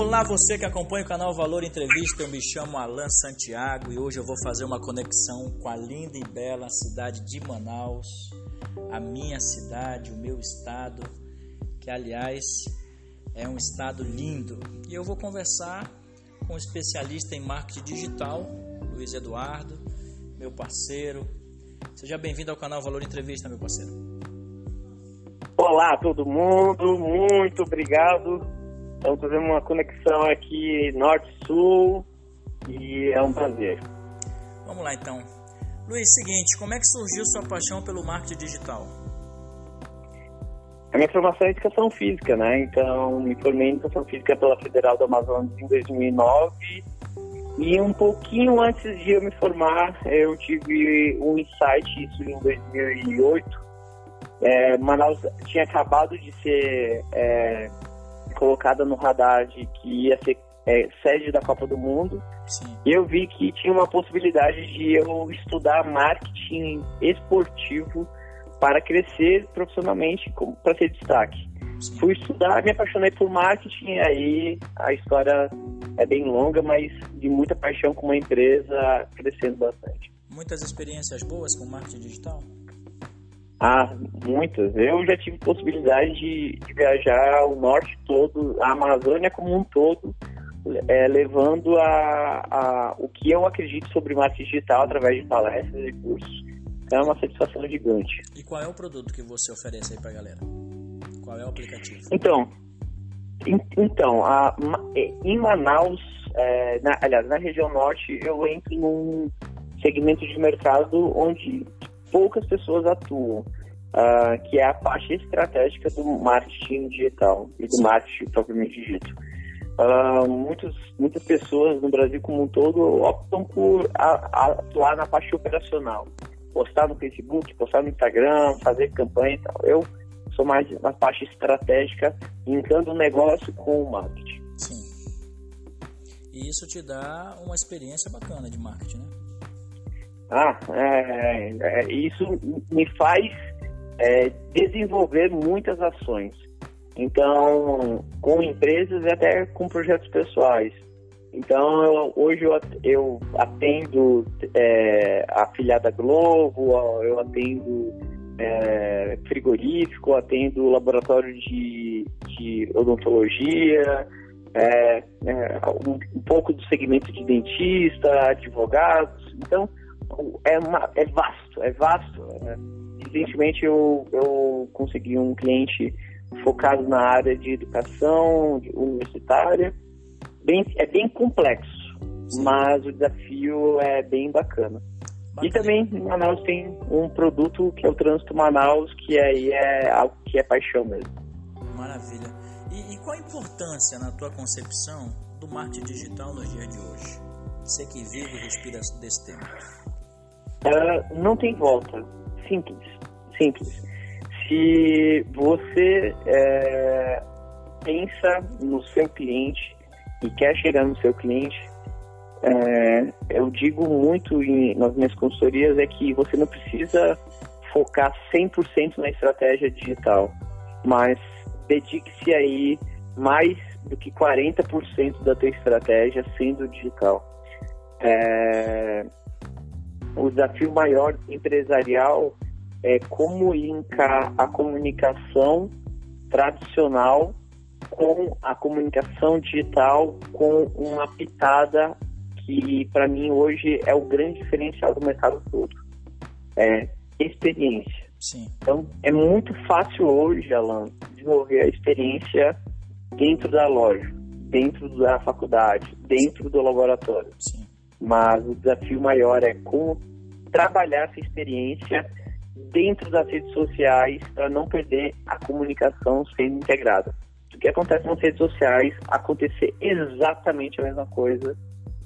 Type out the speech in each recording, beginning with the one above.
Olá, você que acompanha o canal Valor Entrevista. Eu me chamo Alan Santiago e hoje eu vou fazer uma conexão com a linda e bela cidade de Manaus, a minha cidade, o meu estado, que aliás é um estado lindo. E eu vou conversar com um especialista em marketing digital, Luiz Eduardo, meu parceiro. Seja bem-vindo ao canal Valor Entrevista, meu parceiro. Olá, todo mundo, muito obrigado Estamos fazendo uma conexão aqui norte-sul e é um prazer. Vamos lá então. Luiz, seguinte, como é que surgiu sua paixão pelo marketing digital? A minha formação é educação física, né? Então, me formei em educação física pela Federal do Amazonas em 2009 e um pouquinho antes de eu me formar, eu tive um insight, isso em 2008. É, Manaus tinha acabado de ser é, colocada no radar de que ia ser é, sede da Copa do Mundo. Sim. E eu vi que tinha uma possibilidade de eu estudar marketing esportivo para crescer profissionalmente para ser destaque. Sim. Fui estudar, me apaixonei por marketing, aí a história é bem longa, mas de muita paixão com uma empresa crescendo bastante. Muitas experiências boas com marketing digital? Ah, muitas. Eu já tive possibilidade de, de viajar o norte todo, a Amazônia como um todo, é, levando a, a, o que eu acredito sobre marketing digital através de palestras e cursos. É uma satisfação gigante. E qual é o produto que você oferece aí para a galera? Qual é o aplicativo? Então, in, então a, é, em Manaus, é, na, aliás, na região norte, eu entro num segmento de mercado onde poucas pessoas atuam, uh, que é a parte estratégica do marketing digital e do marketing propriamente dito. Uh, muitos, muitas pessoas no Brasil como um todo optam por a, a atuar na parte operacional, postar no Facebook, postar no Instagram, fazer campanha e tal. Eu sou mais na parte estratégica, linkando o negócio com o marketing. Sim. E isso te dá uma experiência bacana de marketing, né? Ah, é, é, isso me faz é, desenvolver muitas ações. Então, com empresas e até com projetos pessoais. Então, eu, hoje eu, atendo é, a afiliada Globo, eu atendo é, frigorífico, atendo laboratório de, de odontologia, é, é, um, um pouco do segmento de dentista, advogados. Então, é, uma, é vasto, é vasto. Né? Recentemente eu, eu consegui um cliente focado na área de educação universitária. Bem, é bem complexo, mas o desafio é bem bacana. bacana. E também em Manaus tem um produto que é o Trânsito Manaus, que aí é algo que é paixão mesmo. Maravilha. E, e qual a importância, na tua concepção, do marketing digital nos dias de hoje? Você que vive e respira desse tema. Uh, não tem volta. Simples. Simples. Se você é, pensa no seu cliente e quer chegar no seu cliente, é, eu digo muito em, nas minhas consultorias é que você não precisa focar 100% na estratégia digital, mas dedique-se aí mais do que 40% da tua estratégia sendo digital. É, o desafio maior empresarial é como linkar a comunicação tradicional com a comunicação digital com uma pitada que para mim hoje é o grande diferencial do mercado todo. É experiência. Sim. Então é muito fácil hoje, Alan, desenvolver a experiência dentro da loja, dentro da faculdade, dentro do laboratório. Sim. Mas o desafio maior é como trabalhar essa experiência dentro das redes sociais para não perder a comunicação sendo integrada. O que acontece nas redes sociais acontecer exatamente a mesma coisa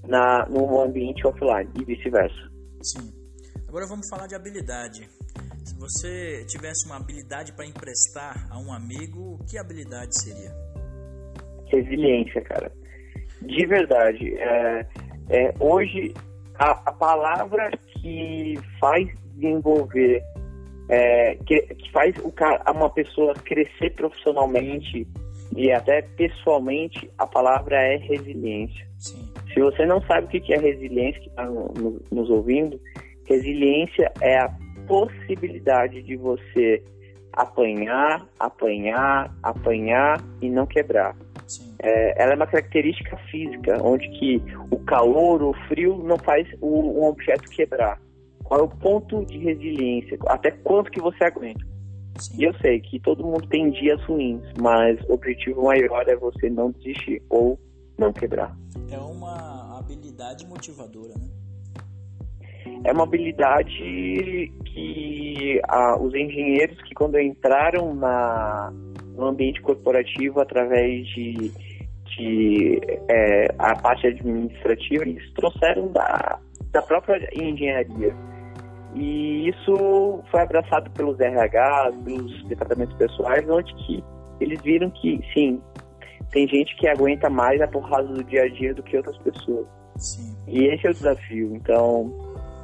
na, no ambiente offline e vice-versa. Sim. Agora vamos falar de habilidade. Se você tivesse uma habilidade para emprestar a um amigo, que habilidade seria? Resiliência, cara. De verdade. É, é, hoje, a, a palavra que faz desenvolver, é, que, que, faz o cara, uma pessoa crescer profissionalmente e até pessoalmente, a palavra é resiliência. Sim. Se você não sabe o que é resiliência, que está nos ouvindo, resiliência é a possibilidade de você apanhar, apanhar, apanhar e não quebrar. É, ela é uma característica física, onde que o calor, o frio não faz o, um objeto quebrar. Qual é o ponto de resiliência? Até quanto que você aguenta? Sim. E eu sei que todo mundo tem dias ruins, mas o objetivo maior é você não desistir ou não quebrar. É uma habilidade motivadora, né? É uma habilidade que ah, os engenheiros que quando entraram na, no ambiente corporativo através de, de é, a parte administrativa, eles trouxeram da, da própria engenharia. E isso foi abraçado pelos RH, pelos departamentos pessoais, onde que eles viram que, sim, tem gente que aguenta mais a porrada do dia a dia do que outras pessoas. Sim. E esse é o desafio. Então,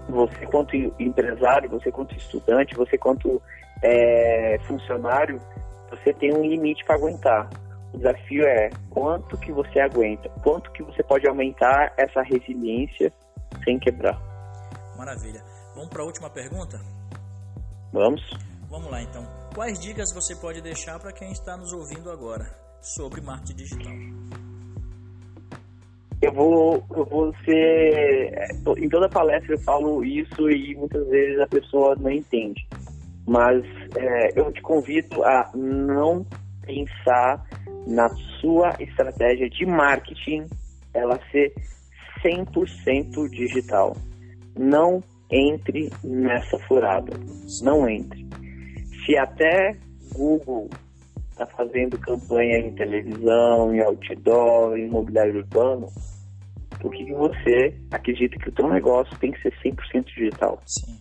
você quanto empresário, você quanto estudante, você quanto é, funcionário, você tem um limite para aguentar. O desafio é quanto que você aguenta, quanto que você pode aumentar essa resiliência sem quebrar. Maravilha. Vamos para a última pergunta? Vamos. Vamos lá então. Quais dicas você pode deixar para quem está nos ouvindo agora sobre marketing digital? Eu vou, eu vou ser. Em toda palestra eu falo isso e muitas vezes a pessoa não entende. Mas é, eu te convido a não pensar na sua estratégia de marketing ela ser 100% digital. Não entre nessa furada. Não entre. Se até Google está fazendo campanha em televisão, em outdoor, em mobiliário urbano, por que você acredita que o teu negócio tem que ser 100% digital? Sim.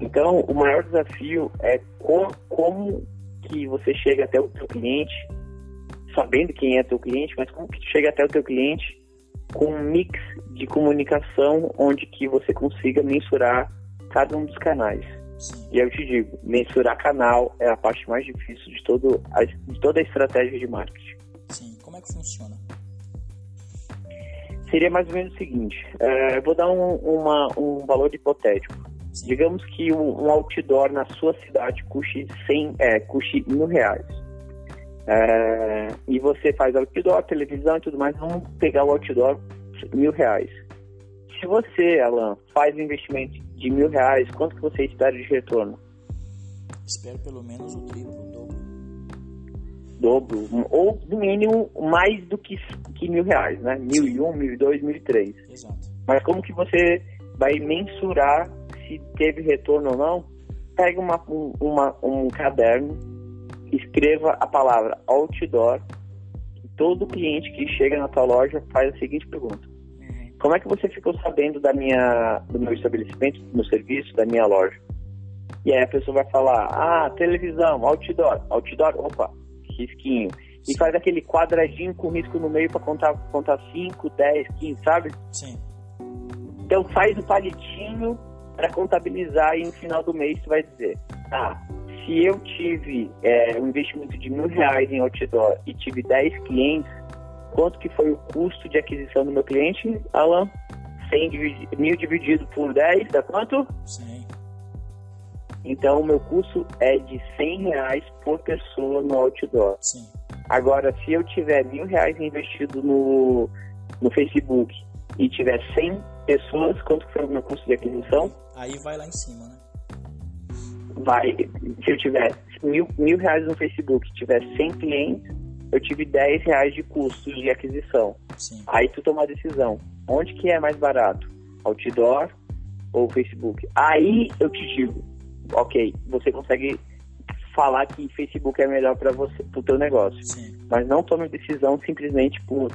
Então, o maior desafio é como, como que você chega até o teu cliente, sabendo quem é teu cliente, mas como que chega até o teu cliente com um mix de comunicação onde que você consiga mensurar cada um dos canais. E eu te digo, mensurar canal é a parte mais difícil de, todo a, de toda a estratégia de marketing. Sim, como é que funciona? Seria mais ou menos o seguinte, é, eu vou dar um, uma, um valor hipotético. Sim. Digamos que um, um, outdoor na sua cidade custe, 100, é, custe mil reais. É, e você faz outdoor, televisão e tudo mais, vamos pegar o outdoor mil reais. Se você, Alan, faz um investimento de mil reais, quanto que você espera de retorno? Espero pelo menos o triplo, o dobro. Dobro, ou no mínimo mais do que, que mil reais, né? Mil Sim. e um, mil e dois, mil e três. Exato. Mas como que você vai mensurar se teve retorno ou não? Pega uma, uma, um caderno, escreva a palavra outdoor. Todo cliente que chega na tua loja faz a seguinte pergunta: uhum. Como é que você ficou sabendo da minha, do meu estabelecimento, do meu serviço, da minha loja? E aí a pessoa vai falar: Ah, televisão, outdoor, outdoor, opa, risquinho. E faz aquele quadradinho com risco no meio para contar, contar 5, 10, 15, sabe? Sim. Então faz o palitinho para contabilizar e no final do mês você vai dizer: Ah, se eu tive é, um investimento de mil reais em outdoor e tive 10 clientes, quanto que foi o custo de aquisição do meu cliente, Alan? 100 dividi mil dividido por 10 dá quanto? 100. Então, o meu custo é de 100 reais por pessoa no outdoor. Sim. Agora, se eu tiver mil reais investido no, no Facebook e tiver 100 pessoas, quanto foi o meu custo de aquisição? Aí vai lá em cima, né? Vai, se eu tiver mil, mil reais no Facebook, tiver 100 clientes, eu tive 10 reais de custo de aquisição. Sim. Aí tu toma a decisão. Onde que é mais barato? Outdoor ou Facebook? Aí eu te digo, ok, você consegue falar que Facebook é melhor para você, para o teu negócio. Sim. Mas não tome decisão simplesmente por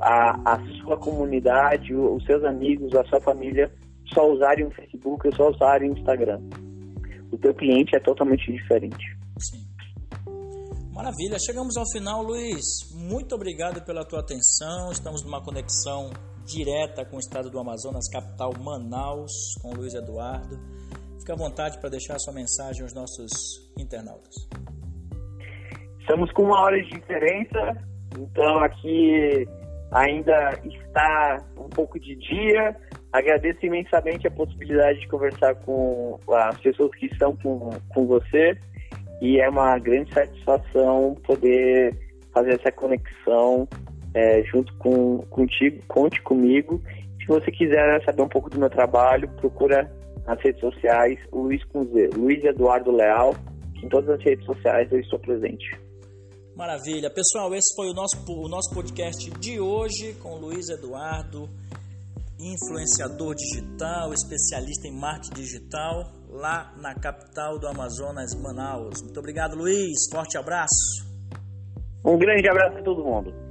a, a sua comunidade, os seus amigos, a sua família só usarem o Facebook ou só usarem o Instagram o teu cliente é totalmente diferente. Sim. Maravilha, chegamos ao final, Luiz. Muito obrigado pela tua atenção. Estamos numa conexão direta com o estado do Amazonas, capital Manaus, com o Luiz Eduardo. Fique à vontade para deixar sua mensagem aos nossos internautas. Estamos com uma hora de diferença, Então aqui ainda está um pouco de dia. Agradeço imensamente a possibilidade de conversar com as pessoas que estão com, com você e é uma grande satisfação poder fazer essa conexão é, junto com contigo, conte comigo. Se você quiser saber um pouco do meu trabalho, procura nas redes sociais Luiz com Z, Luiz Eduardo Leal. Em todas as redes sociais eu estou presente. Maravilha. Pessoal, esse foi o nosso, o nosso podcast de hoje com Luiz Eduardo, influenciador digital, especialista em marketing digital, lá na capital do Amazonas, Manaus. Muito obrigado, Luiz. Forte abraço. Um grande abraço a todo mundo.